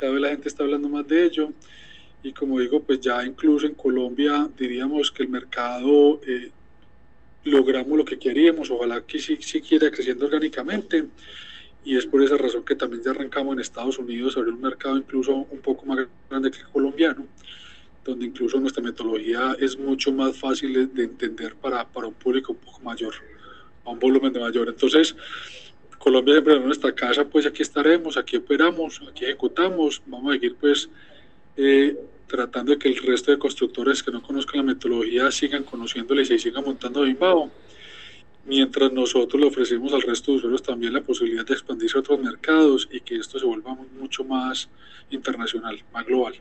la gente está hablando más de ello. Y como digo, pues ya incluso en Colombia diríamos que el mercado eh, logramos lo que queríamos, ojalá que sí, sí quiera creciendo orgánicamente. Y es por esa razón que también ya arrancamos en Estados Unidos sobre un mercado incluso un poco más grande que el colombiano donde incluso nuestra metodología es mucho más fácil de entender para, para un público un poco mayor, a un volumen de mayor. Entonces, Colombia siempre es nuestra casa, pues aquí estaremos, aquí operamos, aquí ejecutamos, vamos a seguir pues eh, tratando de que el resto de constructores que no conozcan la metodología sigan conociéndola y se sigan montando Bimbao, mientras nosotros le ofrecemos al resto de usuarios también la posibilidad de expandirse a otros mercados y que esto se vuelva mucho más internacional, más global.